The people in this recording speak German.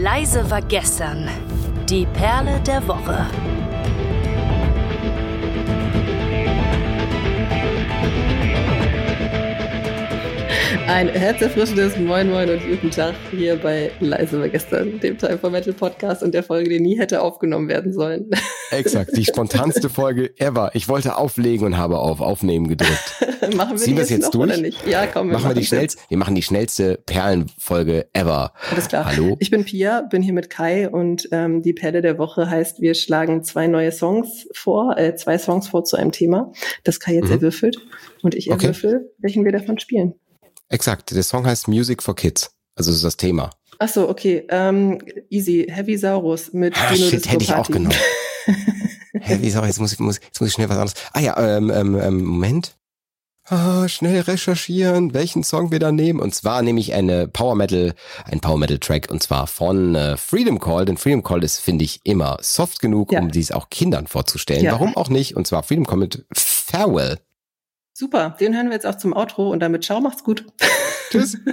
Leise war gestern. Die Perle der Woche. Ein herzerfrischendes Moin Moin und guten Tag hier bei Leise war gestern, dem Time for Metal Podcast und der Folge, die nie hätte aufgenommen werden sollen. Exakt, die spontanste Folge ever. Ich wollte auflegen und habe auf Aufnehmen gedrückt. machen wir Ziehen wir es jetzt noch durch? oder nicht? Ja, komm, machen wir die schnellste, wir machen die schnellste Perlenfolge ever. Alles klar. Hallo? Ich bin Pia, bin hier mit Kai und ähm, die Perle der Woche heißt, wir schlagen zwei neue Songs vor, äh, zwei Songs vor zu einem Thema, das Kai jetzt Mhm. erwürfelt und ich Okay. erwürfel, welchen wir davon spielen. Exakt, der Song heißt Music for Kids. Also das ist das Thema. Ach so, okay. Ähm, easy. Heavy Saurus mit Ah, Dino shit, hätte ich auch genommen. Wie soll, jetzt muss ich, muss, jetzt muss ich schnell was anderes. Ah ja, ähm, ähm, ähm, Moment. Ah, schnell recherchieren, welchen Song wir da nehmen. Und zwar nehme ich eine Power Metal, ein Power Metal Track und zwar von äh, Freedom Call. Denn Freedom Call ist, finde ich, immer soft genug, Ja. um dies auch Kindern vorzustellen. Ja. Warum auch nicht? Und zwar Freedom Call mit Farewell. Super, den hören wir jetzt auch zum Outro und damit ciao, macht's gut. Tschüss.